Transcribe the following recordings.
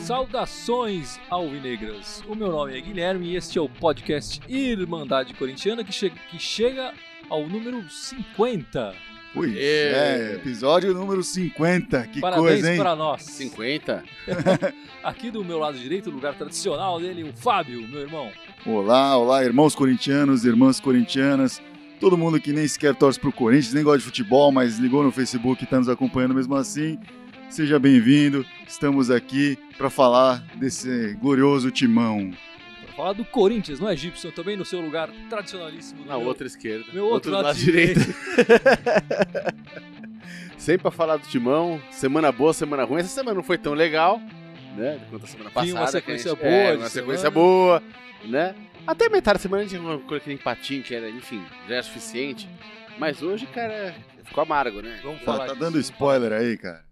Saudações alvinegras! O meu nome é Guilherme e este é o podcast Irmandade Corintiana que, che que chega ao número 50. Pois é, episódio número 50. Que Parabéns coisa, hein? para nós. 50? Aqui do meu lado direito, o lugar tradicional dele, o Fábio, meu irmão. Olá, olá, irmãos corintianos, irmãs corintianas. Todo mundo que nem sequer torce pro Corinthians, nem gosta de futebol, mas ligou no Facebook e tá nos acompanhando mesmo assim. Seja bem-vindo. Estamos aqui para falar desse glorioso timão. Falar do Corinthians, não é, Gibson? Também no seu lugar tradicionalíssimo. do Na meu- outra esquerda. Meu outro, lado, direito. direito. Sempre pra falar do timão. Semana boa, semana ruim. Essa semana não foi tão legal, né? Quanto a semana passada. Tinha uma que sequência gente- boa É, uma semana. sequência boa, né? Até metade da semana a gente tinha aquele empatinho que era, enfim, já é suficiente. Mas hoje, cara, ficou amargo, né? Vamos Tá, falar tá disso. dando spoiler aí, cara.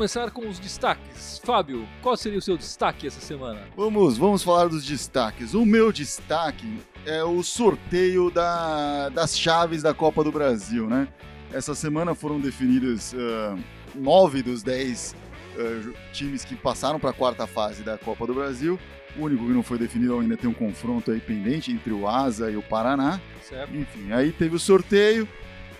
Começar com os destaques. Fábio, qual seria o seu destaque essa semana? Vamos, vamos falar dos destaques. O meu destaque é o sorteio da- das chaves da Copa do Brasil, né? Essa semana foram definidos ah, nove dos dez ju- times que passaram para a quarta fase da Copa do Brasil. O único que não foi definido ainda tem um confronto aí pendente entre o Asa e o Paraná. Certo? Enfim, aí teve o sorteio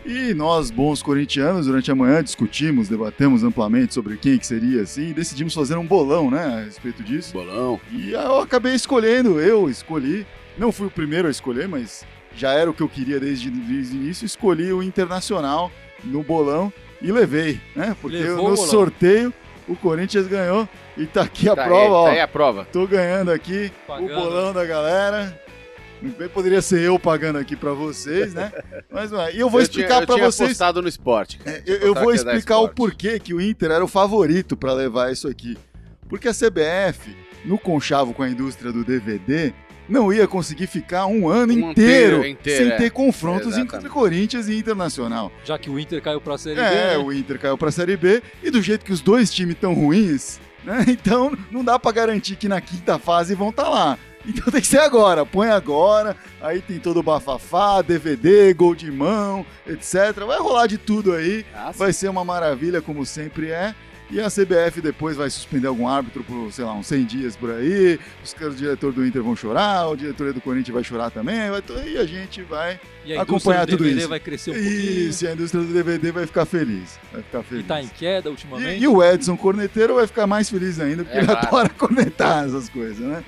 e nós, bons corintianos, durante a manhã discutimos, debatemos amplamente sobre quem que seria assim e decidimos fazer um bolão, né, a respeito disso. Bolão. E eu acabei escolhendo, eu escolhi, não fui o primeiro a escolher, mas já era o que eu queria desde, desde o início, escolhi o Internacional no bolão e levei, né? Porque Levou no o sorteio o Corinthians ganhou e tá aqui a Tá prova, aí, ó. Tá aí a prova. Tô ganhando aqui Pagando. o bolão da galera. Bem, poderia ser eu pagando aqui pra vocês, né? Mas não é. E eu vou explicar tinha vocês. apostado no esporte. cara. É, eu, eu vou explicar o porquê que o Inter era o favorito pra levar isso aqui. Porque a CBF, no conchavo com a indústria do DVD, não ia conseguir ficar um ano Um inteiro, inteiro, sem é. ter confrontos Exatamente. entre Corinthians e Internacional. Já que o Inter caiu pra Série B, É, né? o Inter caiu pra Série B e do jeito que os dois times estão ruins, né? Então não dá pra garantir que na quinta fase vão estar lá. Então tem que ser agora, põe agora, aí tem todo o bafafá, DVD, gol de mão, etc. Vai rolar de tudo aí. Ah, sim. Vai ser uma maravilha, como sempre é. E a CBF depois vai suspender algum árbitro por, sei lá, uns 100 dias por aí. Os caras, o diretor do Inter vão chorar, o diretor do Corinthians vai chorar também. Vai, e a gente vai. E a indústria acompanhar do tudo DVD isso. vai crescer um pouquinho. Isso, e a indústria do DVD vai ficar feliz. Vai ficar E feliz. tá em queda ultimamente. E, e o Edson Corneteiro vai ficar mais feliz ainda, porque É, ele claro. adora cornetar essas coisas, né?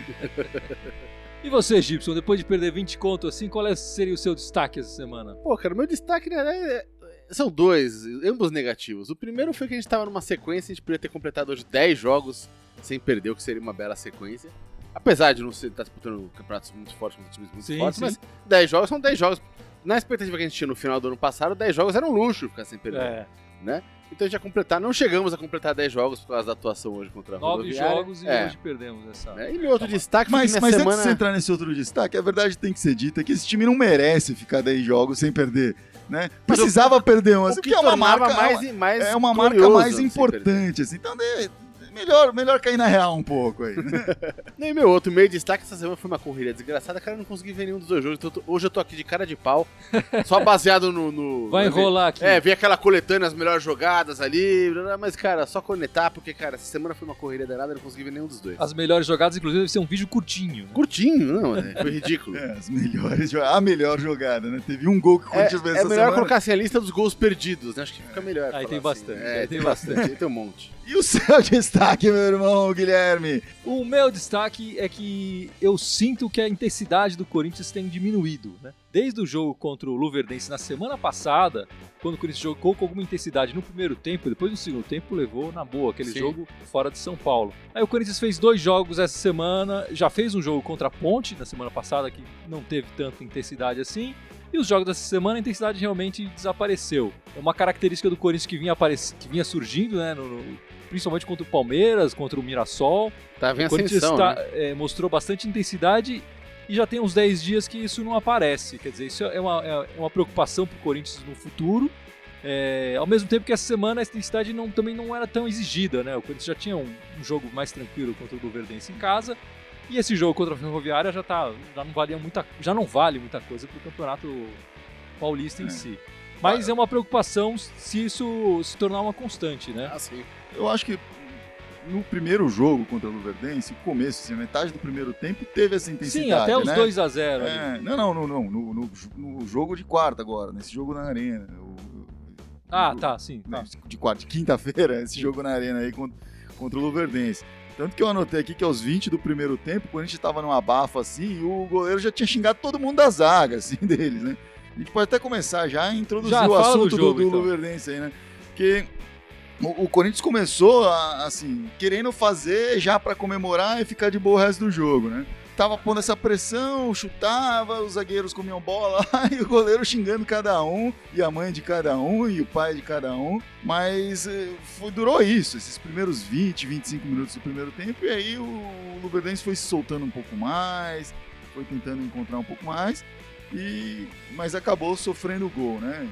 E você, Gibson, depois de perder 20 conto assim, qual é- seria o seu destaque essa semana? Pô, cara, meu destaque né, é- são dois, ambos negativos. O primeiro foi que a gente tava numa sequência, a gente poderia ter completado hoje 10 jogos sem perder, o que seria uma bela sequência. Apesar de não ser estar disputando campeonatos muito fortes contra times muito Sim, fortes, sim. mas 10 jogos são 10 jogos. Na expectativa que a gente tinha no final do ano passado, 10 jogos era um luxo ficar sem perder, É, né? Então a gente ia completar, não chegamos a completar 10 jogos por causa da atuação hoje contra a nove jogos e é. hoje perdemos essa. né? E meu outro destaque foi Mas, mas semana... antes de entrar nesse outro destaque, a verdade tem que ser dita que esse time não merece ficar 10 jogos sem perder. Né? Precisava perder um, o assim, que porque é uma tornava marca, mais, mais é uma marca glorioso mais importante, assim. Então, melhor, melhor cair na real um pouco aí. né? Nem meu outro meio destaque essa semana foi uma corrida desgraçada, cara, eu não consegui ver nenhum dos dois jogos. Então, hoje eu tô aqui de cara de pau, só baseado no. no- Vai enrolar aqui. É, ver aquela coletânea, as melhores jogadas ali, mas, cara, só conectar, porque, cara, essa semana foi uma corrida danada, eu não consegui ver nenhum dos dois. As melhores jogadas, inclusive, deve ser um vídeo curtinho. né? Curtinho, não, é, foi ridículo. É, as melhores, a melhor jogada, né? Teve um gol que o É, é essa melhor semana. colocar assim a lista dos gols perdidos, né? Acho que fica melhor. Aí tem assim. bastante, É, aí tem tem bastante, aí tem um monte. E o seu destaque, meu irmão Guilherme? O meu destaque é que eu sinto que a intensidade do Corinthians tem diminuído, né? Desde o jogo contra o Luverdense na semana passada, quando o Corinthians jogou com alguma intensidade no primeiro tempo, depois no segundo tempo levou na boa aquele Sim. jogo fora de São Paulo. Aí o Corinthians fez dois jogos essa semana, já fez um jogo contra a Ponte na semana passada que não teve tanta intensidade assim. E os jogos dessa semana a intensidade realmente desapareceu. É uma característica do Corinthians que vinha, aparec... que vinha surgindo, né? no- no- principalmente contra o Palmeiras, contra o Mirassol. Tá vendo O Corinthians ascensão, tá- né? é, mostrou bastante intensidade e já tem uns 10 dias que isso não aparece. Quer dizer, isso é uma, é uma preocupação para o Corinthians no futuro. É, ao mesmo tempo que essa semana a intensidade não- também não era tão exigida, né? O Corinthians já tinha um, um jogo mais tranquilo contra o Luverdense em casa E esse jogo contra a Ferroviária já tá, já não valia muita, já não vale muita coisa pro campeonato paulista em É. si. Mas é uma preocupação se isso se tornar uma constante, né? Ah, sim. Eu acho que no primeiro jogo contra o Luverdense, começo, assim, metade do primeiro tempo, teve essa intensidade. Sim, até os né? 2 a 0 ali. É, não, não, não, não. No, no, no jogo de quarta agora, nesse jogo na arena. o- Ah, o- tá, sim. Tá. de quarta, de quinta-feira, esse jogo na arena aí contra, contra o Luverdense. Tanto que eu anotei aqui que aos 20 do primeiro tempo, quando a gente tava num abafo assim, o goleiro já tinha xingado todo mundo da zaga, assim, deles, né? A gente pode até começar já a introduzir Já, o do assunto do, jogo, do então. Luverdense aí, né? Porque o, o Corinthians começou, a- assim, querendo fazer já pra comemorar e ficar de boa o resto do jogo, né? Tava pondo essa pressão, chutava, os zagueiros comiam bola e o goleiro xingando cada um, e a mãe de cada um, e o pai de cada um. Mas eh, foi- durou isso, esses primeiros 20, 25 minutos do primeiro tempo, e aí o Luverdense foi se soltando um pouco mais, foi tentando encontrar um pouco mais, e mas acabou sofrendo o gol, né?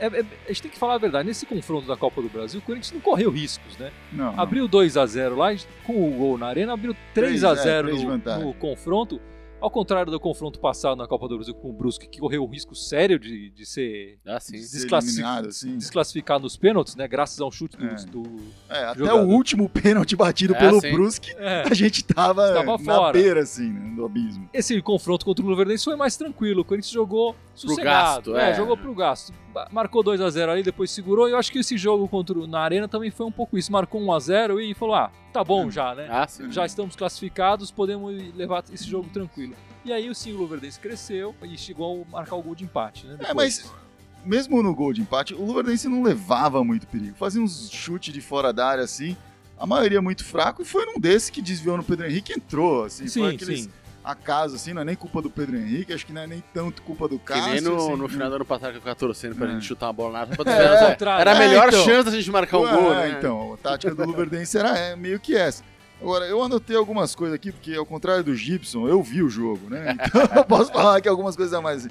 É- é- a gente tem que falar a verdade. Nesse confronto da Copa do Brasil, o Corinthians não correu riscos, né? Não. Abriu 2 a 0 lá, com o gol na arena, abriu 3 a Três, é, 0 três de no, no confronto. Ao contrário do confronto passado na Copa do Brasil com o Brusque, que correu um risco sério de, de ser Ah, sim. Ser desclassi- assim. desclassificado nos pênaltis, né? Graças a um chute do. É. do- É, até Jogador. o último pênalti batido É, pelo sim. Brusque, É. a gente tava, Estava na fora. beira, assim, né, do abismo. Esse confronto contra o Luverdense foi mais tranquilo. O Corinthians jogou sossegado. gasto, é. jogou pro gasto. Marcou 2 a 0 ali, depois segurou. E eu acho que esse jogo contra o- na Arena também foi um pouco isso. Marcou 1 a 0 e falou: ah, tá bom já, né? Ah, sim. Já estamos classificados, podemos levar esse jogo tranquilo. E aí o sim, o Luverdense cresceu e chegou a marcar o gol de empate, né? É, depois. mas mesmo no gol de empate, o Luverdense não levava muito perigo. Fazia uns chutes de fora da área, assim, a maioria muito fraco, e foi num desses que desviou no Pedro Henrique e entrou, assim. Sim, foi aqueles sim. Acaso, assim, não é nem culpa do Pedro Henrique, acho que não é nem tanto culpa do Que Cássio. nem no, assim, no final do ano passado que eu ficava torcendo pra É. gente chutar uma bola na área. É, né? contrário. Era a É, melhor então. chance da gente marcar um Ué, gol, né? Então, a tática do Luverdense era é, meio que essa. Agora, eu anotei algumas coisas aqui, porque ao contrário do Gibson, eu vi o jogo, né? Então eu posso falar aqui algumas coisas a mais.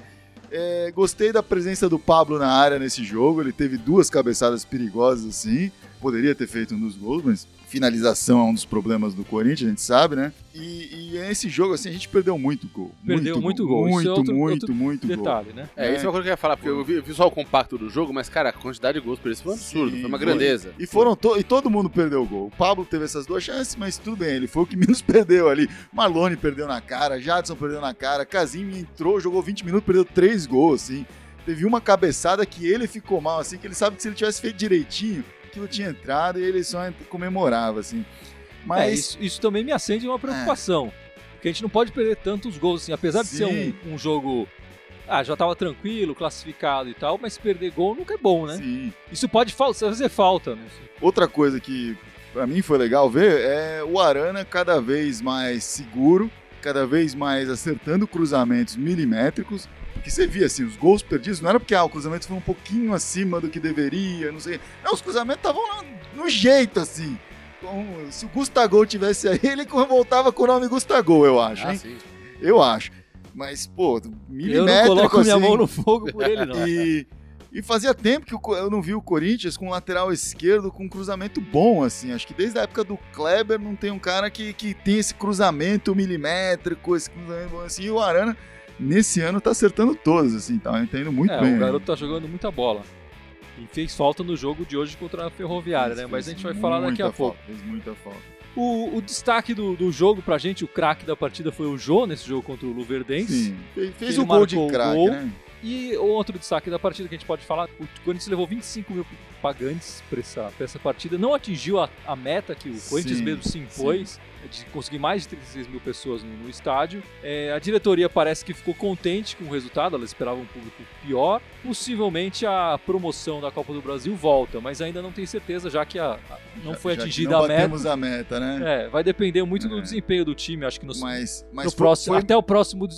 É, gostei da presença do Pablo na área nesse jogo, ele teve duas cabeçadas perigosas assim. Poderia ter feito um dos gols, mas finalização é um dos problemas do Corinthians, a gente sabe, né? E, e nesse jogo, assim, a gente perdeu muito gol. Perdeu muito gol. Isso Muito, é outro- muito, outro muito gol. Detalhe, né? É, isso é uma coisa que eu ia falar, porque eu vi, eu vi só o compacto do jogo, mas, cara, a quantidade de gols por isso foi um absurdo, Sim, foi uma foi. grandeza. E foram to- e todo mundo perdeu o gol. O Pablo teve essas duas chances, mas tudo bem, ele foi o que menos perdeu ali. Marlone perdeu na cara, Jadson perdeu na cara, Casim entrou, jogou 20 minutos, perdeu três gols, assim. Teve uma cabeçada que ele ficou mal, assim, que ele sabe que se ele tivesse feito direitinho, aquilo tinha entrado e ele só comemorava, assim. É, Mas isso, isso também me acende uma preocupação. Porque a gente não pode perder tantos gols assim. Apesar de ser Sim. um, um jogo. Ah, já tava tranquilo, classificado e tal, mas perder gol nunca é bom, né? sim. Isso pode fazer falta, né? Outra coisa que pra mim foi legal ver é o Arana cada vez mais seguro, cada vez mais acertando cruzamentos milimétricos. Porque você via assim, os gols perdidos não era porque ah, o cruzamento foi um pouquinho acima do que deveria, não sei. Não, os cruzamentos estavam no, no jeito assim. Então, se o Gustavo tivesse aí, ele voltava com o nome Gustavo, eu acho, Ah. Eu acho. Mas, pô, Eu milimétrico não coloco minha assim, mão no fogo por ele, não. e, e fazia tempo que eu não vi o Corinthians com um lateral esquerdo com um cruzamento bom, assim. Acho que desde a época do Kleber não tem um cara que, que tem esse cruzamento milimétrico, esse cruzamento bom assim. E o Arana, nesse ano, tá acertando todos, assim. Tá entendendo muito é, bem. o garoto tá jogando muita bola. E fez falta no jogo de hoje contra a Ferroviária, né? Mas a gente vai falar daqui a Muita pouco. falta, Fez muita falta. O, o destaque do, do jogo pra gente, o craque da partida foi o Jô nesse jogo contra o Luverdense. Sim. Fez, fez Ele o gol de craque, gol. né? E outro destaque da partida que a gente pode falar, o Corinthians levou 25 mil pagantes para essa, pra essa partida, não atingiu a, a meta que o Corinthians Sim, mesmo se impôs, de conseguir mais de 36 mil pessoas no, no estádio. É, a diretoria parece que ficou contente com o resultado, ela esperava um público pior. Possivelmente a promoção da Copa do Brasil volta, mas ainda não tem certeza, já que a, a- não Já- foi atingida não a meta. a meta, né? É, vai depender muito do É. desempenho do time, acho que no, Mas, mas no foi- próximo, foi, até o próximo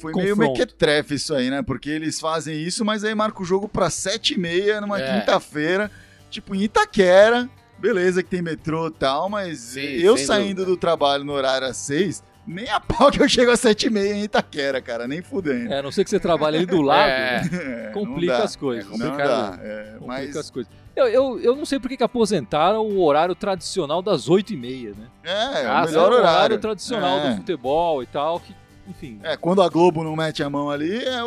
Foi meio confronto. mequetrefe isso aí, né? Porque eles fazem isso, mas aí marca o jogo pra sete e meia numa É. quinta-feira, tipo em Itaquera. Beleza que tem metrô e tal, mas Sim, eu saindo dúvida. do trabalho no horário às seis, Nem a pau que eu chego a 7,5 em Itaquera, cara, nem fudendo. É, a não ser que você trabalhe ali do lado, É. né? É, complica não dá. as coisas. É Não dá, é, Complica mas as coisas. Eu, eu, eu não sei por que que aposentaram o horário tradicional das 8h30, né? é, Ah, o Era melhor o horário. tradicional É. do futebol e tal, que, enfim. É, quando a Globo não mete a mão ali, é, É,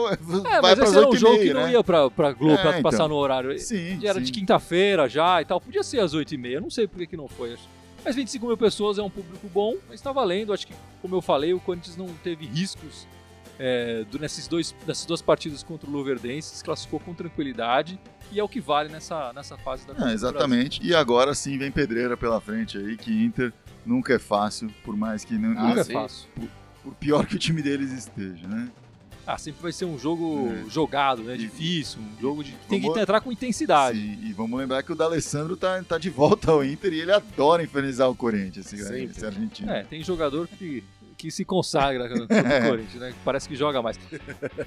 vai mas esse era um 8 jogo e que meia, não né? ia pra, pra Globo É, pra passar então. no horário. Sim, Era sim. de quinta-feira já e tal. Podia ser às 8h30, não sei por que, que não foi. Mas 25 mil pessoas é um público bom, mas tá valendo. Acho que, como eu falei, o Corinthians não teve riscos é, do- nesses dois, nessas duas partidas contra o Luverdense, se classificou com tranquilidade e é o que vale nessa, nessa fase da Copa É, exatamente. E agora sim vem pedreira pela frente aí, que Inter nunca é fácil, por mais que não, Ah. Nunca é fácil. por pior que o time deles esteja, né? Ah, sempre vai ser um jogo É. jogado, né? E- Difícil, um jogo de que tem que entrar com intensidade. Sim, e vamos lembrar que o D'Alessandro tá, tá de volta ao Inter e ele adora infernizar o Corinthians, esse, Sempre. esse argentino. É, tem jogador que, que se consagra contra o É. Corinthians, né? Parece que joga mais.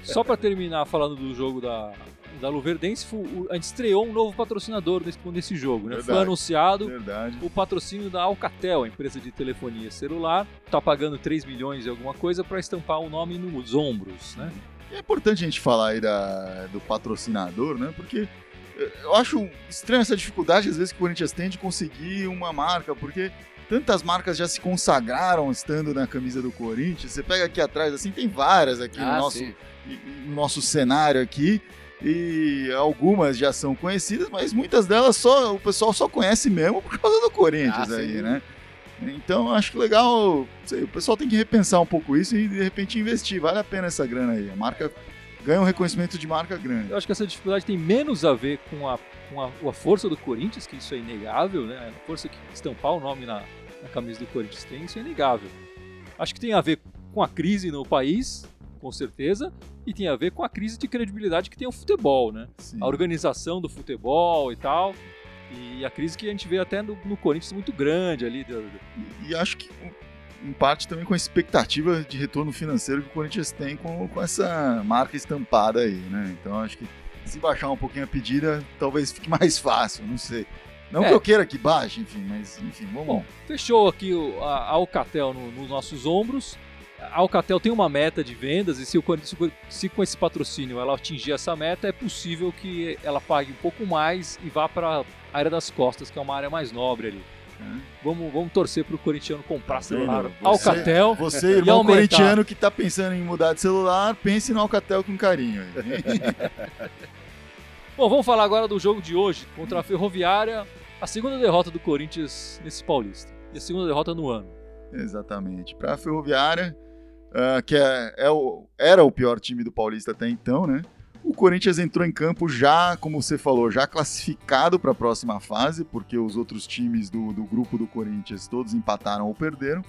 Só pra terminar falando do jogo da, da Luverdense, a gente estreou um novo patrocinador nesse, nesse jogo, né? Foi Verdade. anunciado Verdade. o patrocínio da Alcatel, a empresa de telefonia celular, tá pagando 3 milhões e alguma coisa pra estampar o nome nos ombros, né? É importante a gente falar aí da, do patrocinador, né? Porque eh, eu acho estranha essa dificuldade, às vezes, que o Corinthians tem de conseguir uma marca, porque tantas marcas já se consagraram estando na camisa do Corinthians. Você pega aqui atrás, assim, tem várias aqui no Ah, nosso sim. no nosso cenário aqui e algumas já são conhecidas, mas muitas delas só o pessoal só conhece mesmo por causa do Corinthians Ah, aí, sim. né? Então acho que legal, sei, o pessoal tem que repensar um pouco isso e de repente investir, vale a pena essa grana aí. A marca ganha um reconhecimento de marca grande. Eu acho que essa dificuldade tem menos a ver com a, com a, com a força do Corinthians, que isso é inegável, né? A força que estampar o nome na, na camisa do Corinthians tem, isso é inegável. Acho que tem a ver com a crise no país, com certeza, e tem a ver com a crise de credibilidade que tem o futebol, né? Sim. A organização do futebol e tal. E a crise que a gente vê até no, no Corinthians muito grande ali. E, e acho que em parte também com a expectativa de retorno financeiro que o Corinthians tem com, com essa marca estampada aí, né? Então acho que se baixar um pouquinho a pedida, talvez fique mais fácil, não sei. Não É. que eu queira que baixe, enfim, mas enfim, vamos. Bom, fechou aqui o- a a Alcatel no- nos nossos ombros. A Alcatel tem uma meta de vendas e se, o Corinthians- se com esse patrocínio ela atingir essa meta, é possível que ela pague um pouco mais e vá para a área das costas, que é uma área mais nobre ali. né? Vamos, vamos torcer para o corintiano comprar celular Bruno, você- Alcatel. Você, E irmão corintiano que tá pensando em mudar de celular, pense no Alcatel com carinho. Bom, vamos falar agora do jogo de hoje contra a Ferroviária, a segunda derrota do Corinthians nesse Paulista. E a segunda derrota no ano. Exatamente. Para a Ferroviária, ah, que é, é o- era o pior time do Paulista até então, né? O Corinthians entrou em campo já, como você falou, já classificado para a próxima fase, porque os outros times do, do grupo do Corinthians todos empataram ou perderam.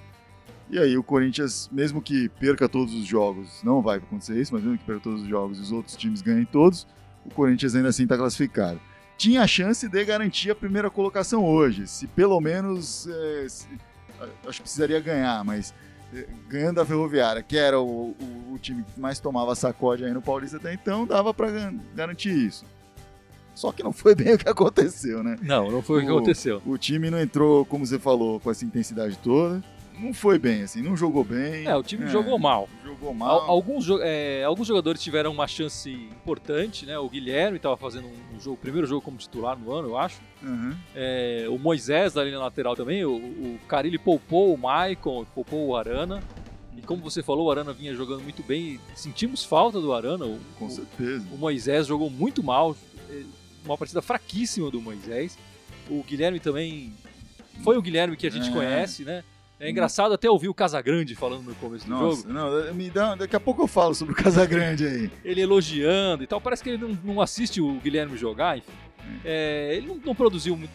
E aí o Corinthians, mesmo que perca todos os jogos, não vai acontecer isso, mas mesmo que perca todos os jogos e os outros times ganhem todos, o Corinthians ainda assim está classificado. Tinha a chance de garantir a primeira colocação hoje, se pelo menos eh, se- acho que precisaria ganhar, mas eh, ganhando a Ferroviária, que era o, o- o time que mais tomava sacode aí no Paulista até então, dava para garantir isso. Só que não foi bem o que aconteceu, né? Não, não foi o que O- aconteceu. O time não entrou, como você falou, com essa intensidade toda. Não foi bem, assim, não jogou bem. É, o time É, jogou mal. Jogou Al- mal. Alguns, é, alguns jogadores tiveram uma chance importante, né? O Guilherme estava fazendo um, jogo, o primeiro jogo como titular no ano, eu acho. Uhum. É, o Moisés ali na lateral também. O, o Carilli poupou o Maicon, poupou o Arana. E como você falou, o Arana vinha jogando muito bem. Sentimos falta do Arana. O, Com o- certeza. o Moisés jogou muito mal. é, Uma partida fraquíssima do Moisés. O Guilherme também. Foi o Guilherme que a gente É. conhece, né? É engraçado até ouvir o Casagrande falando no começo do Nossa, jogo. não, me dá, daqui a pouco eu falo sobre o Casagrande aí. Ele elogiando e tal. Parece que ele não, não assiste o Guilherme jogar, enfim. É, ele não, não produziu muito.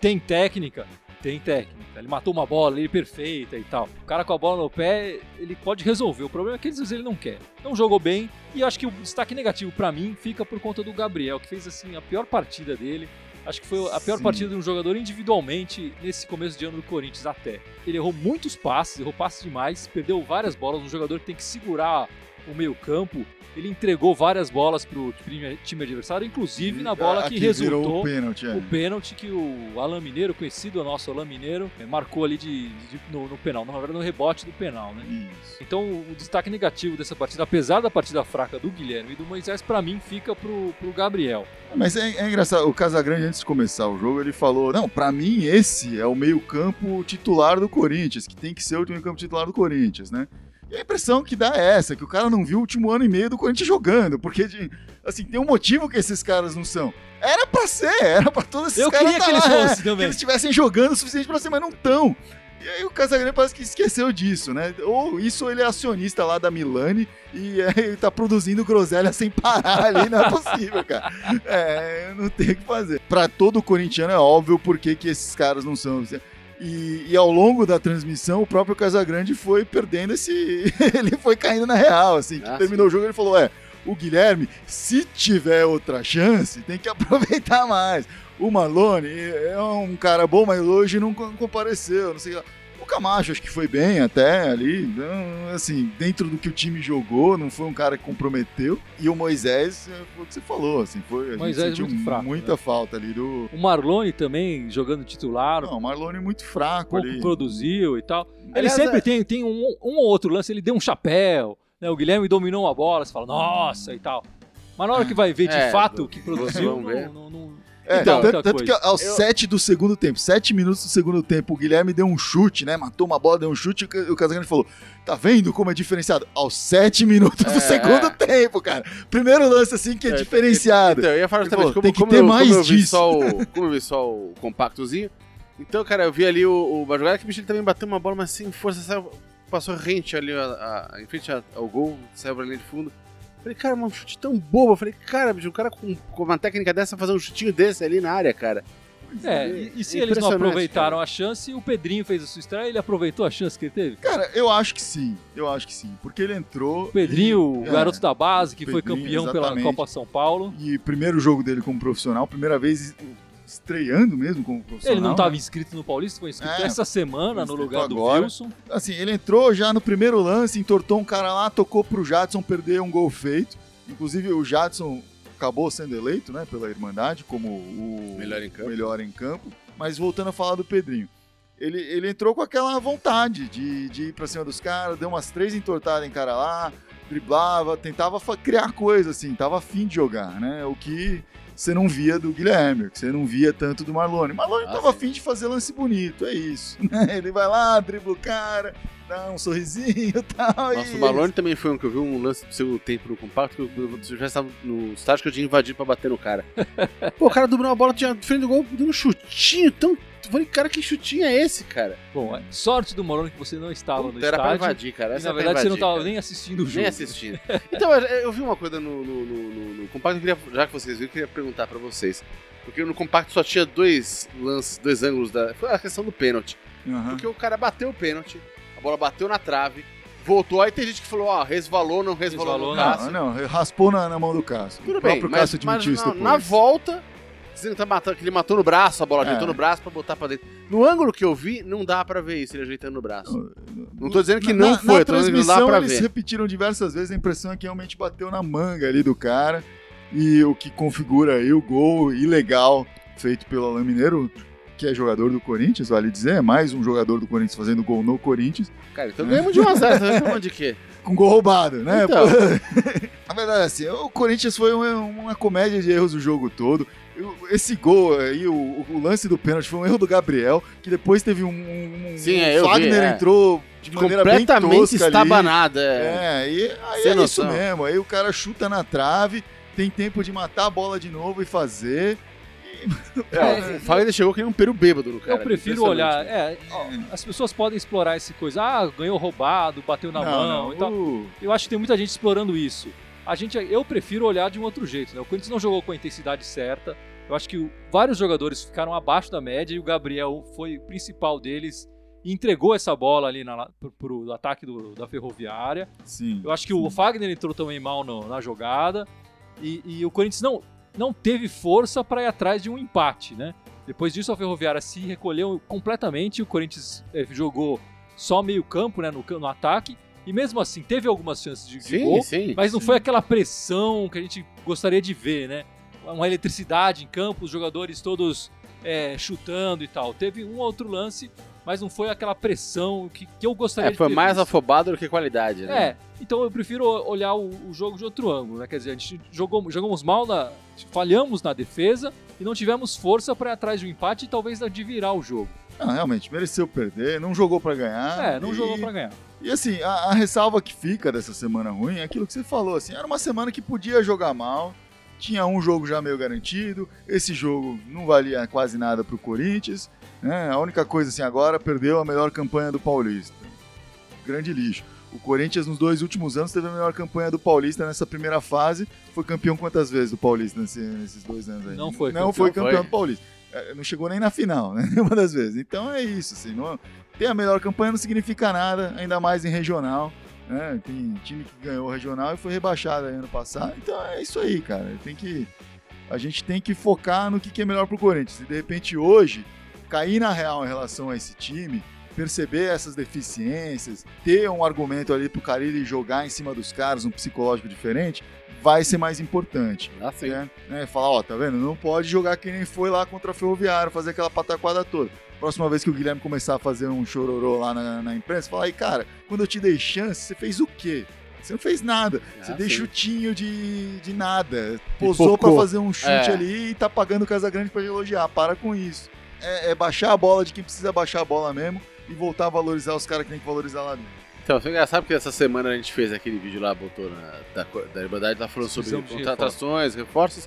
Tem técnica? Tem técnica. Ele matou uma bola ali perfeita e tal. O cara com a bola no pé, ele pode resolver. O problema é que às vezes ele não quer. Não jogou bem. E acho que o destaque negativo pra mim fica por conta do Gabriel, que fez assim a pior partida dele. Acho que foi a pior Sim. partida de um jogador individualmente nesse começo de ano do Corinthians até. Ele errou muitos passes, errou passes demais, perdeu várias bolas. Um jogador que tem que segurar o meio-campo, ele entregou várias bolas pro time, time adversário, inclusive na bola que virou resultou o pênalti, é. o pênalti que o Alan Mineiro, conhecido nosso Alan Mineiro, eh, marcou ali de, de- no, no penal, na verdade no rebote do penal, né? Isso. Então o o destaque negativo dessa partida, apesar da partida fraca do Guilherme e do Moisés, pra mim fica pro, pro Gabriel. Mas é, é engraçado, o Casagrande, antes de começar o jogo, ele falou: Não, pra mim esse é o meio-campo titular do Corinthians, que tem que ser o meio-campo titular do Corinthians, né? E a impressão que dá é essa, que o cara não viu o último ano e meio do Corinthians jogando, porque, de- assim, tem um motivo que esses caras não são. Era pra ser, era pra todos esses Eu caras queria tá que eles lá, é, fossem que também. eles estivessem jogando o suficiente pra ser, mas não estão. E aí o Casagrande parece que esqueceu disso, né? Ou isso ou ele é acionista lá da Milani e é, ele tá produzindo groselha sem parar ali, não é possível, cara. É, não tem o que fazer. Pra todo corintiano é óbvio por que que esses caras não são. E, e ao longo da transmissão, o próprio Casagrande foi perdendo esse. ele foi caindo na real, assim. Ah, terminou o jogo ele falou: é, o Guilherme, se tiver outra chance, tem que aproveitar mais. O Malone é um cara bom, mas hoje não co- compareceu, não sei o que lá. Camacho acho que foi bem até ali, não, assim, dentro do que o time jogou, não foi um cara que comprometeu. E o Moisés, é, foi o que você falou, assim, foi, a gente Moisés sentiu muito fraco, muita né? falta ali do... O Marlone também jogando titular, Não, o Marlone muito fraco pouco ali. produziu e tal. Ele Aliás, sempre é- tem, tem um, um ou outro lance, ele deu um chapéu, né? O Guilherme dominou uma bola, você fala, nossa e tal. Mas na hora que vai ver de É, fato o que produziu, não, não, não- É, Então, tanto, muita tanto que aos Eu- sete do segundo tempo, sete minutos do segundo tempo, o Guilherme deu um chute, né? Matou uma bola, deu um chute, e o Ca- o Casagrande falou: tá vendo como é diferenciado? Aos sete minutos do É, segundo é. tempo, cara. Primeiro lance assim que é, É, diferenciado. Então, eu ia falar como, tem que como ter eu, mais como eu vi disso. só o, como eu vi só o compactozinho. Então, cara, eu vi ali o, o uma jogada que o bicho ele também bateu uma bola, mas sem força, saiu, passou rente ali a- a- em frente ao gol, saiu pra linha de fundo. Falei, cara, um chute tão bobo. Eu falei, cara, bicho, o cara com, com uma técnica dessa fazer um chutinho desse ali na área, cara. É, e, e se É eles não aproveitaram cara. a chance, o Pedrinho fez a sua estreia, ele aproveitou a chance que ele teve. Cara, eu acho que sim. Eu acho que sim. Porque ele entrou. O Pedrinho, o e- garoto é, da base, que foi campeão pela exatamente. Copa São Paulo. E primeiro jogo dele como profissional, primeira vez estreando mesmo como profissional. Ele não estava né? inscrito no Paulista, foi inscrito É, essa semana no lugar do agora. Wilson. Assim, ele entrou já no primeiro lance, entortou um cara lá, tocou pro Jadson perder um gol feito. Inclusive o Jadson acabou sendo eleito, né, pela Irmandade como o Melhor em campo. melhor em campo. Mas voltando a falar do Pedrinho, ele, ele entrou com aquela vontade de, de ir pra cima dos caras, deu umas três entortadas em cara lá, driblava, tentava criar coisa assim, tava afim de jogar, né? O que você não via do Guilherme, que você não via tanto do Marlone. Marlone Ah, tava afim de fazer lance bonito, é isso. né? Ele vai lá, dribla o cara, dá um sorrisinho e tal. Nossa, e o Malone também foi um que eu vi um lance do segundo tempo no compacto, que eu, eu já estava no estágio que eu tinha invadido pra bater no cara. Pô, o cara dobrou uma bola, tinha frente do gol, deu um chutinho tão. Eu falei, cara, que chutinho é esse, cara? Bom, é, sorte do Moroni que você não estava no Puta, era pra estádio. invadir, cara. Essa na era verdade, você não invadir, estava nem assistindo o jogo. Nem assistindo. Então, eu, eu vi uma coisa no, no, no, no- no compacto, eu queria, já que vocês viram, eu queria perguntar pra vocês. Porque no compacto só tinha dois lances, dois ângulos da. Foi a questão do pênalti. Aham. Porque o cara bateu o pênalti, bola bateu na trave, voltou, aí tem gente que falou, ó, resvalou, não resvalou, Resvalou, no não. Cássio. Não, não, raspou na, na mão do Cássio. Tudo o bem, próprio mas, Cássio mas admitiu isso na, na volta, dizendo que, tá matando, que ele matou no braço, a bola É. ajeitou no braço pra botar pra dentro. No ângulo que eu vi, não dá pra ver isso, ele ajeitando no braço. Não tô dizendo que Na- não na, foi, na tô dizendo que não dá transmissão pra eles ver. repetiram diversas vezes, a impressão é que realmente bateu na manga ali do cara. E o que configura aí o gol ilegal feito pelo Alain Mineiro, que é jogador do Corinthians, vale dizer, é mais um jogador do Corinthians fazendo gol no Corinthians, Cara, então ganhamos de 1 a 0 tá reclamando de quê? com gol roubado, né? Então. a verdade é assim, o Corinthians foi uma, uma comédia de erros o jogo todo. Esse gol aí, o, o lance do pênalti foi um erro do Gabriel, que depois teve um. um Sim, é, eu vi, Fagner é. entrou de maneira bem Completamente tosca ali. estabanada. É. É, e aí Sem é noção. isso mesmo. Aí o cara chuta na trave, tem tempo de matar a bola de novo e fazer. É, o Fagner chegou que nem um peru bêbado no cara. Eu prefiro olhar. É, ó, as pessoas podem explorar esse coisa. Ah, ganhou roubado, bateu na mão e tal. o- Eu acho que tem muita gente explorando isso. A gente, eu prefiro olhar de um outro jeito, né? O Corinthians não jogou com a intensidade certa. Eu acho que vários jogadores ficaram abaixo da média e o Gabriel foi o principal deles e entregou essa bola ali na, pro, pro ataque do- da Ferroviária. Sim. Eu acho que o Fagner entrou também mal no- na jogada e, e o Corinthians não, não teve força para ir atrás de um empate, né? Depois disso a Ferroviária se recolheu completamente, o Corinthians eh, jogou só meio campo, né, no, no ataque E mesmo assim, teve algumas chances de, de Sim, gol, sim. mas não sim. foi aquela pressão que a gente gostaria de ver, né? Uma eletricidade em campo, os jogadores todos é, chutando e tal. Teve um outro lance, mas não foi aquela pressão que, que eu gostaria É, de foi mais visto. afobado do que qualidade, né? É, então eu prefiro olhar o, o jogo de outro ângulo, né? Quer dizer, a gente jogou, jogamos mal, na, falhamos na defesa e não tivemos força para ir atrás de um empate e talvez de virar o jogo. Não, realmente, mereceu perder, não jogou pra ganhar. é, não e- jogou para ganhar. E assim, a, a ressalva que fica dessa semana ruim é aquilo que você falou, assim, era uma semana que podia jogar mal, tinha um jogo já meio garantido, esse jogo não valia quase nada pro Corinthians, né? A única coisa assim agora perdeu a melhor campanha do Paulista. Grande lixo. O Corinthians nos dois últimos anos teve a melhor campanha do Paulista nessa primeira fase. Foi campeão quantas vezes do Paulista nesse- nesses dois anos aí? Não foi Não campeão. foi campeão Foi. do Paulista. É, Não chegou nem na final, né? Nenhuma das vezes. Então é isso, assim. Não, ter a melhor campanha não significa nada, ainda mais em regional. Né? Tem time que ganhou o regional e foi rebaixado ano passado. Então é isso aí, cara. Tem que, a gente tem que focar no que, que é melhor pro Corinthians. Se de repente hoje cair na real em relação a esse time, perceber essas deficiências, ter um argumento ali pro Carilli jogar em cima dos caras, um psicológico diferente, vai ser mais importante. Assim. É, né? Falar, ó, tá vendo? Não pode jogar que nem foi lá contra a Ferroviário, fazer aquela pataquada toda. Próxima vez que o Guilherme começar a fazer um chororô lá na, na imprensa, fala aí, cara, quando eu te dei chance, você fez o quê? Você não fez nada. Você Ah, deu sim. chutinho de, de nada. Posou pra Pipocou. fazer um chute É. ali e tá pagando o Casagrande pra elogiar. Para com isso. É, é baixar a bola de quem precisa baixar a bola mesmo e voltar a valorizar os caras que tem que valorizar lá dentro. Então, foi engraçado porque essa semana a gente fez aquele vídeo lá, botou na, da, da Irmandade, tá falando sobre contratações, reforços.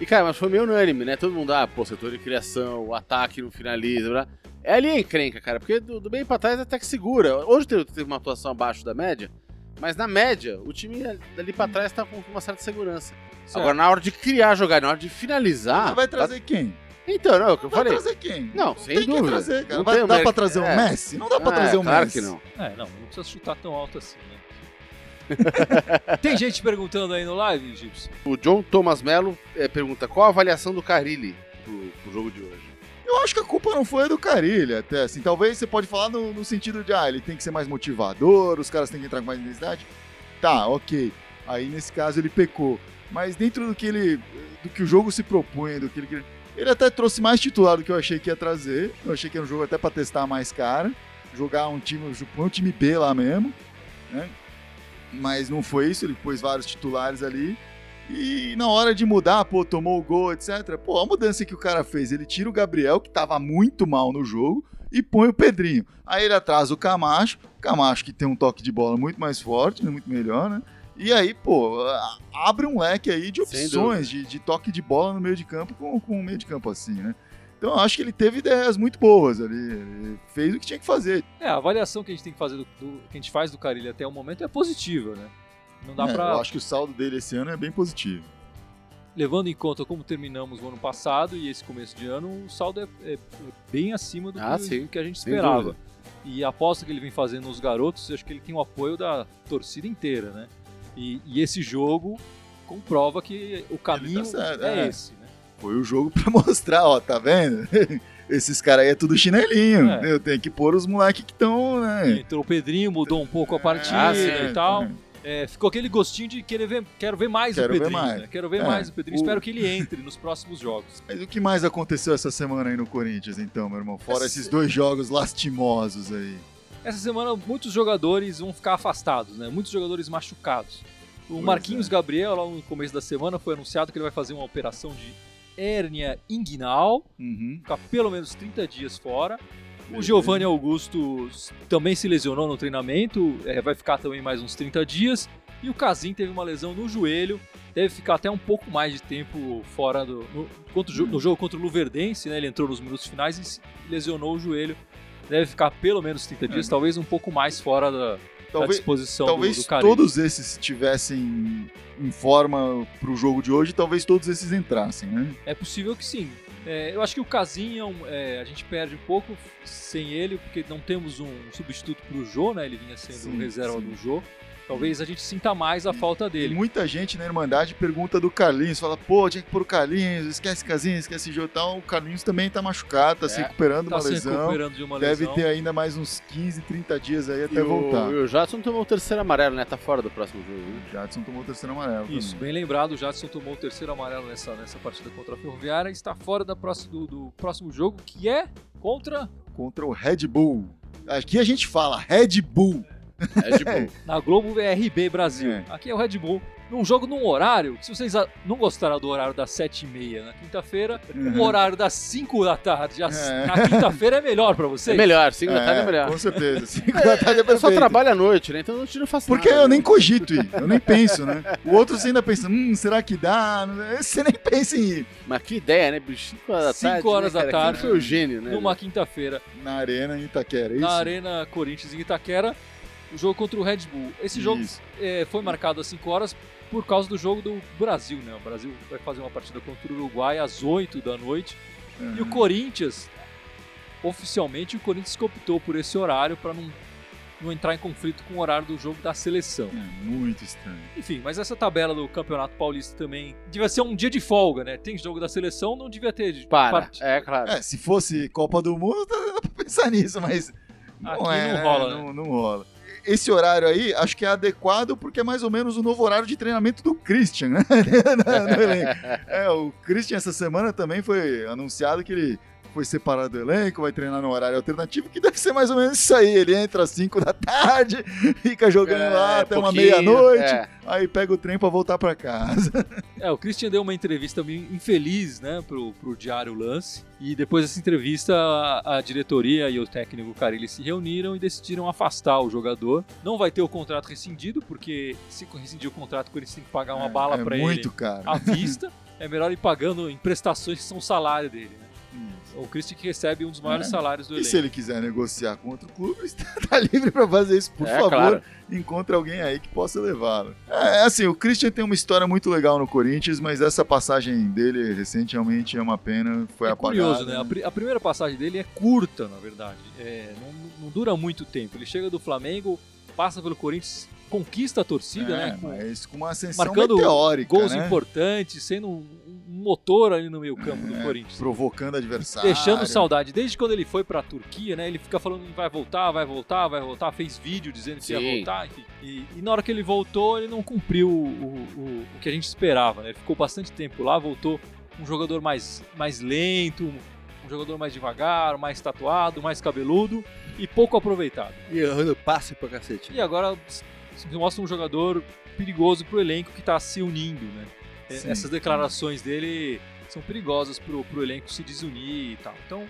E, cara, mas foi meio unânime, né? Todo mundo, ah, pô, setor de criação, o ataque não finaliza, blá. É ali a encrenca, cara, porque do, do bem pra trás até que segura. Hoje teve, teve uma atuação abaixo da média, mas na média, o time dali pra trás tá com uma certa segurança. Certo. Agora, na hora de criar jogar, na hora de finalizar. Você vai trazer quem? Então, não, é o que eu Vai falei. trazer quem? Não, sem tem dúvida. que trazer, cara. Não Vai, tem o dá pra trazer um é. Messi? Não dá pra Ah, trazer é, um claro Messi. que não. É, não, não precisa chutar tão alto assim, né? Tem gente perguntando aí no live, Gibson? O John Thomas Mello eh, pergunta qual a avaliação do Carilli pro, pro jogo de hoje. Eu acho que a culpa não foi do Carilha, até assim. Talvez você pode falar no, no sentido de, ah, ele tem que ser mais motivador, os caras têm que entrar com mais intensidade. Tá, ok. Aí nesse caso ele pecou. Mas dentro do que ele. do que o jogo se propunha, do que ele. Ele até trouxe mais titular do que eu achei que ia trazer. Eu achei que era um jogo até pra testar mais cara. Jogar um time, um time B lá mesmo. Né? Mas não foi isso, ele pôs vários titulares ali. E na hora de mudar, pô, tomou o gol, etc. Pô, a mudança que o cara fez, ele tira o Gabriel, que tava muito mal no jogo, e põe o Pedrinho. Aí ele atrasa o Camacho, Camacho que tem um toque de bola muito mais forte, né, muito melhor, né? E aí, pô, abre um leque aí de opções, de, de toque de bola no meio de campo com, com um meio de campo assim, né? Então eu acho que ele teve ideias muito boas ali. Ele fez o que tinha que fazer. É, a avaliação que a gente tem que fazer do, do- que a gente faz do Carilli até o momento é positiva, né? Não dá É, pra. Eu acho que o saldo dele esse ano é bem positivo. Levando em conta como terminamos o ano passado e esse começo de ano, o saldo é, é- é bem acima do Ah, que, sim. do que a gente esperava. E a aposta que ele vem fazendo nos garotos, eu acho que ele tem o apoio da torcida inteira, né? E, e esse jogo comprova que o caminho certo, é, é. esse, né? Foi o jogo pra mostrar, ó, tá vendo? Esses caras aí é tudo chinelinho. É. Eu tenho que pôr os moleques que estão, né? Entrou o Pedrinho, mudou um pouco a partida Ah, e tal. É, ficou aquele gostinho de querer ver, quero ver mais Quero o ver Pedrinho, mais. né? Quero ver É, mais o Pedrinho. o- Espero que ele entre nos próximos jogos. Mas o que mais aconteceu essa semana aí no Corinthians, então, meu irmão? Fora Essa- esses dois jogos lastimosos aí. Essa semana muitos jogadores vão ficar afastados, né? Muitos jogadores machucados. O Pois Marquinhos é. Gabriel, lá no começo da semana, foi anunciado que ele vai fazer uma operação de hérnia inguinal, Uhum. ficar pelo menos 30 dias fora. O. Giovanni Augusto também se lesionou no treinamento, é, vai ficar também mais uns 30 dias. E o Casim teve uma lesão no joelho, deve ficar até um pouco mais de tempo fora do. No, contra no jogo contra o Luverdense, né? Ele entrou nos minutos finais e se lesionou o joelho. Deve ficar pelo menos 30 dias, É. talvez um pouco mais fora da, da Talvez, disposição talvez do, do todos esses estivessem em forma pro jogo de hoje, talvez todos esses entrassem, né? É possível que sim. É, eu acho que o Casim é a gente perde um pouco sem ele, porque não temos um substituto pro Jô, né? Ele vinha sendo Sim, reserva sim. do Jô. Talvez a gente sinta mais a falta E dele. muita gente na Irmandade pergunta do Carlinhos, fala, pô, tinha que pôr o Carlinhos, esquece Casinha, esquece e tal. O Carlinhos também tá machucado, tá se É, recuperando de Tá uma se lesão. recuperando de uma Deve lesão. ter ainda mais uns 15, 30 dias aí E até voltar. o, e o Jadson tomou o terceiro amarelo, né? Tá fora do próximo jogo. Né? O Jadson tomou o terceiro amarelo. Isso, também. bem lembrado, o Jadson tomou o terceiro amarelo nessa, nessa partida contra a Ferroviária e está fora da próxima, do, do próximo jogo, que é contra Contra o Red Bull. Aqui a gente fala Red Bull. É de boa. na Globo VRB Brasil. É. Aqui é o Red Bull. Num jogo num horário, se vocês não gostaram do horário das 7h30 na quinta-feira, Uhum. o horário das 5 da tarde às- É. na quinta-feira é melhor pra É vocês. melhor, 5 da tarde é melhor. Com certeza. 5 da tarde é Eu só perfeito. trabalho à noite, né? Então não faço Porque nada. eu nem cogito ir, eu nem penso, né? O outro você ainda pensa, hum, será que dá? Você nem pensa em ir. Mas que ideia, né, bicho? 5 horas da Cinco tarde. horas né, da tarde. Quem foi o gênio, né? Numa quinta-feira, Na arena em Itaquera, é isso? na Arena Corinthians em Itaquera, o jogo contra o Red Bull. Esse jogo Isso. é, foi marcado às 5 horas por causa do jogo do Brasil, né? O Brasil vai fazer uma partida contra o Uruguai às 8 da noite. E o Uhum. Corinthians, oficialmente, o Corinthians optou por esse horário para não, não entrar em conflito com o horário do jogo da seleção. É muito estranho. Enfim, mas essa tabela do Campeonato Paulista também devia ser um dia de folga, né? Tem jogo da seleção, não devia ter de Para. part- É, claro. É, se fosse Copa do Mundo, dá pra pensar nisso, mas não Aqui é, não rola, né? Não, não rola. Esse horário aí, acho que é adequado porque é mais ou menos o novo horário de treinamento do Christian, né? no elenco. É, o Christian essa semana também foi anunciado que ele foi separado do elenco, vai treinar no horário alternativo, que deve ser mais ou menos isso aí. Ele entra às 5 da tarde, fica jogando lá até uma meia-noite, é. aí pega o trem pra voltar pra casa. É, o Christian deu uma entrevista meio infeliz, né, pro, pro Diário Lance. E depois dessa entrevista, a, a diretoria e o técnico Carilli se reuniram e decidiram afastar o jogador. Não vai ter o contrato rescindido, porque se rescindir o contrato, o Corinthians tem que pagar uma bala é pra muito ele caro. à vista. É melhor ir pagando em prestações que são o salário dele, né? O Christian que recebe um dos maiores É. salários do E elenco. se ele quiser negociar com outro clube, está tá livre para fazer isso. Por É, favor, claro. encontre alguém aí que possa levá-lo. É assim, o Christian tem uma história muito legal no Corinthians, mas essa passagem dele recente realmente é uma pena. Foi é apagada. curioso, né? A, pri- a primeira passagem dele é curta, na verdade. É, não, não dura muito tempo. Ele chega do Flamengo, passa pelo Corinthians, conquista a torcida, É, né? Com mas com uma ascensão marcando meteórica, gols né? importantes, sendo um motor ali no meio campo do É, Corinthians. Provocando adversário. Deixando saudade. Desde quando ele foi pra Turquia, né? Ele fica falando que vai voltar, vai voltar, vai voltar. Fez vídeo dizendo que ia Sim. voltar, enfim. E, e na hora que ele voltou, ele não cumpriu o, o- o- que a gente esperava, né? Ele ficou bastante tempo lá, voltou um jogador mais, mais lento, um jogador mais devagar, mais tatuado, mais cabeludo e pouco aproveitado. E errando passe pra cacete. E agora se mostra um jogador perigoso pro elenco que tá se unindo, né? Sim. Essas declarações dele são perigosas pro, pro elenco se desunir e tal. Então,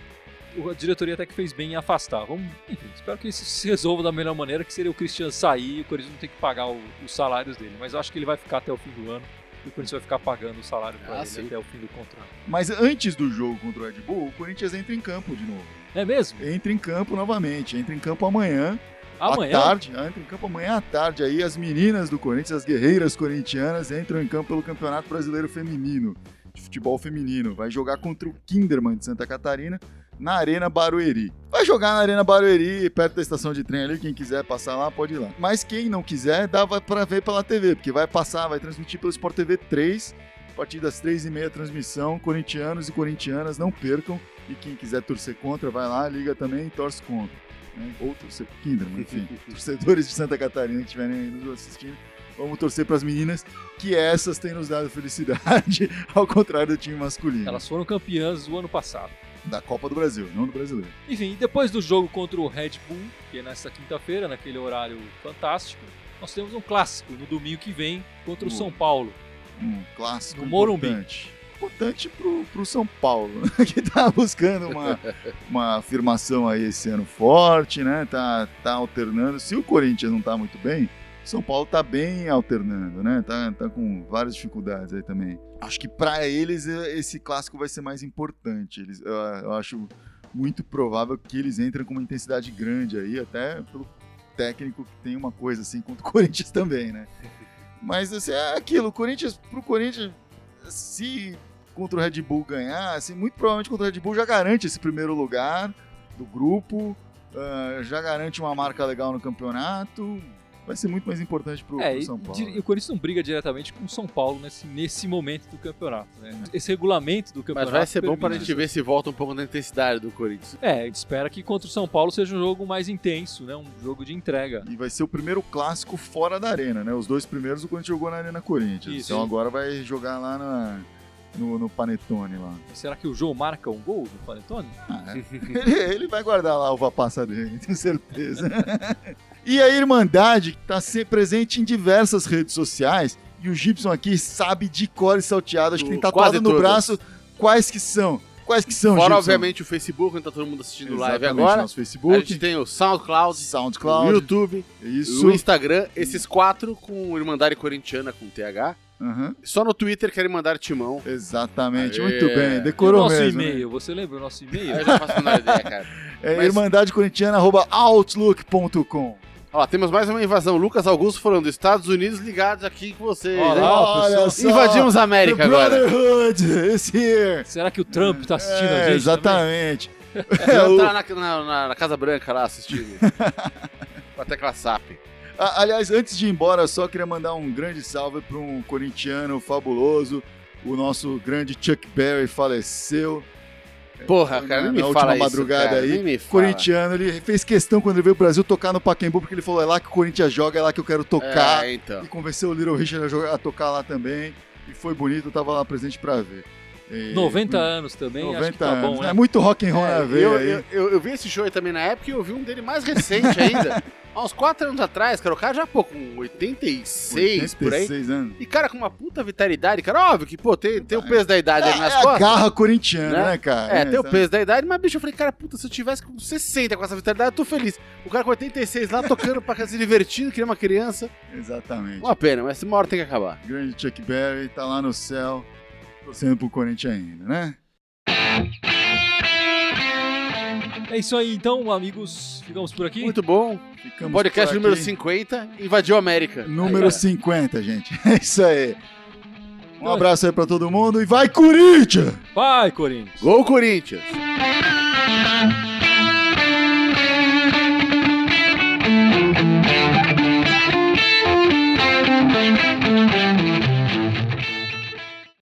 a diretoria até que fez bem em afastar. Vamos, enfim, espero que isso se resolva da melhor maneira, que seria o Christian sair e o Corinthians não ter que pagar o- os salários dele. Mas eu acho que ele vai ficar até o fim do ano e o Corinthians vai ficar pagando o salário pra Ah, ele sim. até o fim do contrato. Mas antes do jogo contra o Red Bull, o Corinthians entra em campo de novo. É mesmo? Entra em campo novamente. Entra em campo amanhã. Amanhã? À tarde, ah, entra em campo amanhã à tarde aí, as meninas do Corinthians, as guerreiras corintianas, entram em campo pelo Campeonato Brasileiro Feminino, de futebol feminino. Vai jogar contra o Kinderman de Santa Catarina, na Arena Barueri. Vai jogar na Arena Barueri, perto da estação de trem ali, quem quiser passar lá, pode ir lá. Mas quem não quiser, dá pra ver pela TV, porque vai passar, vai transmitir pelo Sport TV 3, a partir das 3h30 transmissão, corintianos e corintianas, não percam. E quem quiser torcer contra, vai lá, liga também e torce contra né? ou torcer pro Kinderman, enfim, torcedores de Santa Catarina que estiverem aí nos assistindo, vamos torcer para as meninas, que essas têm nos dado felicidade, ao contrário do time masculino, Elas foram campeãs do ano passado. da Copa do Brasil, não do brasileiro. Enfim, depois do jogo contra o Red Bull, que é nessa quinta-feira, naquele horário fantástico, nós temos um clássico no domingo que vem contra o Boa. São Paulo. Um clássico No Morumbi. importante. Importante pro, pro São Paulo, né? que tá buscando uma, uma afirmação aí esse ano forte, né? Tá, tá alternando. Se o Corinthians não tá muito bem, o São Paulo tá bem alternando, né? Tá, tá com várias dificuldades aí também. Acho que para eles eh, esse clássico vai ser mais importante. Eles, eu, eu acho muito provável que eles entrem com uma intensidade grande aí, até pelo técnico que tem uma coisa assim contra o Corinthians também, né? Mas assim, é aquilo, o Corinthians, pro Corinthians, se contra o Red Bull ganhar, assim, muito provavelmente contra o Red Bull já garante esse primeiro lugar do grupo, ah, já garante uma marca legal no campeonato. vai ser muito mais importante pro, É, pro e, São Paulo. di- e o Corinthians não briga diretamente com o São Paulo nesse, nesse momento do campeonato. né? Esse regulamento do Mas campeonato. vai ser bom pra permite gente ver se volta um pouco da intensidade do Corinthians. É, a gente espera que contra o São Paulo seja um jogo mais intenso, né? Um jogo de entrega. E vai ser o primeiro clássico fora da arena, né? Os dois primeiros o Corinthians jogou na Arena Corinthians. Isso. Então agora vai jogar lá na- no, no Panetone lá. Será que o João marca um gol no Panetone? ele, ele vai guardar lá a uva passa dele, tenho certeza. e a Irmandade está sempre presente em diversas redes sociais. E o Gibson aqui sabe de cor e salteado, acho que tem Quase tatuado no todas. braço quais que são. Quais que são, Fora, Gibson? obviamente, o Facebook, onde tá todo mundo assistindo live Exatamente, agora. Nosso A Facebook, gente tem o SoundCloud, SoundCloud, o YouTube, isso. o Instagram, esses quatro com Irmandade Corintiana com TH. Aham, Só no Twitter querem mandar timão. Exatamente, Aê. muito bem, E o decorou nosso mesmo. né? e-mail, você lembra o nosso e-mail? Eu já faço a menor ideia, cara. É Mas- irmandadecorintiana.outlook.com Ó, temos mais uma invasão. Lucas Augusto falando, Estados Unidos ligados aqui com vocês. Olha pessoal. só, Invadimos a América the agora. Brotherhood is here. Será que o Trump tá assistindo É, a gente? Exatamente. É, o- tá na, na- na- na Casa Branca lá assistindo. com a tecla SAP. Aliás, antes de ir embora, eu só queria mandar um grande salve para um corintiano fabuloso. O nosso grande Chuck Berry faleceu. Porra, cara, nem Na me última fala madrugada isso, cara, aí, nem me fala. Corintiano, ele fez questão quando ele veio pro Brasil tocar no Pacaembu, porque ele falou: é lá que o Corinthians joga, é lá que eu quero tocar. É, então. E convenceu o Little Richard a, jogar- a tocar lá também. E foi bonito, eu tava lá presente pra ver. E- 90 anos também, 90 acho que tá anos. bom, né? É muito rock and roll É, na veia eu, aí. eu, eu, eu vi esse show aí também na época e eu vi um dele mais recente ainda. há uns 4 anos atrás, cara. O cara já, pô, com 86, por aí. 86 anos. E, cara, com uma puta vitalidade, cara. Óbvio que, pô, tem, tem o peso da idade ali É, nas é costas. garra corintiana, Né? né, cara? É, tem o peso da idade, mas, bicho, eu falei, cara, puta, se eu tivesse com 60 com essa vitalidade, eu tô feliz. O cara com 86 lá, tocando pra casa, se divertindo, que nem uma criança. Exatamente. Uma pena, mas uma hora tem que acabar. Grande Chuck Berry tá lá no céu, torcendo pro Corinthians ainda, né? É isso aí, então, amigos. Ficamos por aqui. Muito bom. Ficamos Podcast por número aqui. 50, invadiu a América. Número Aí, 50, gente. É isso aí. Um abraço aí pra todo mundo e vai, Corinthians! Vai, Corinthians! Gol Corinthians!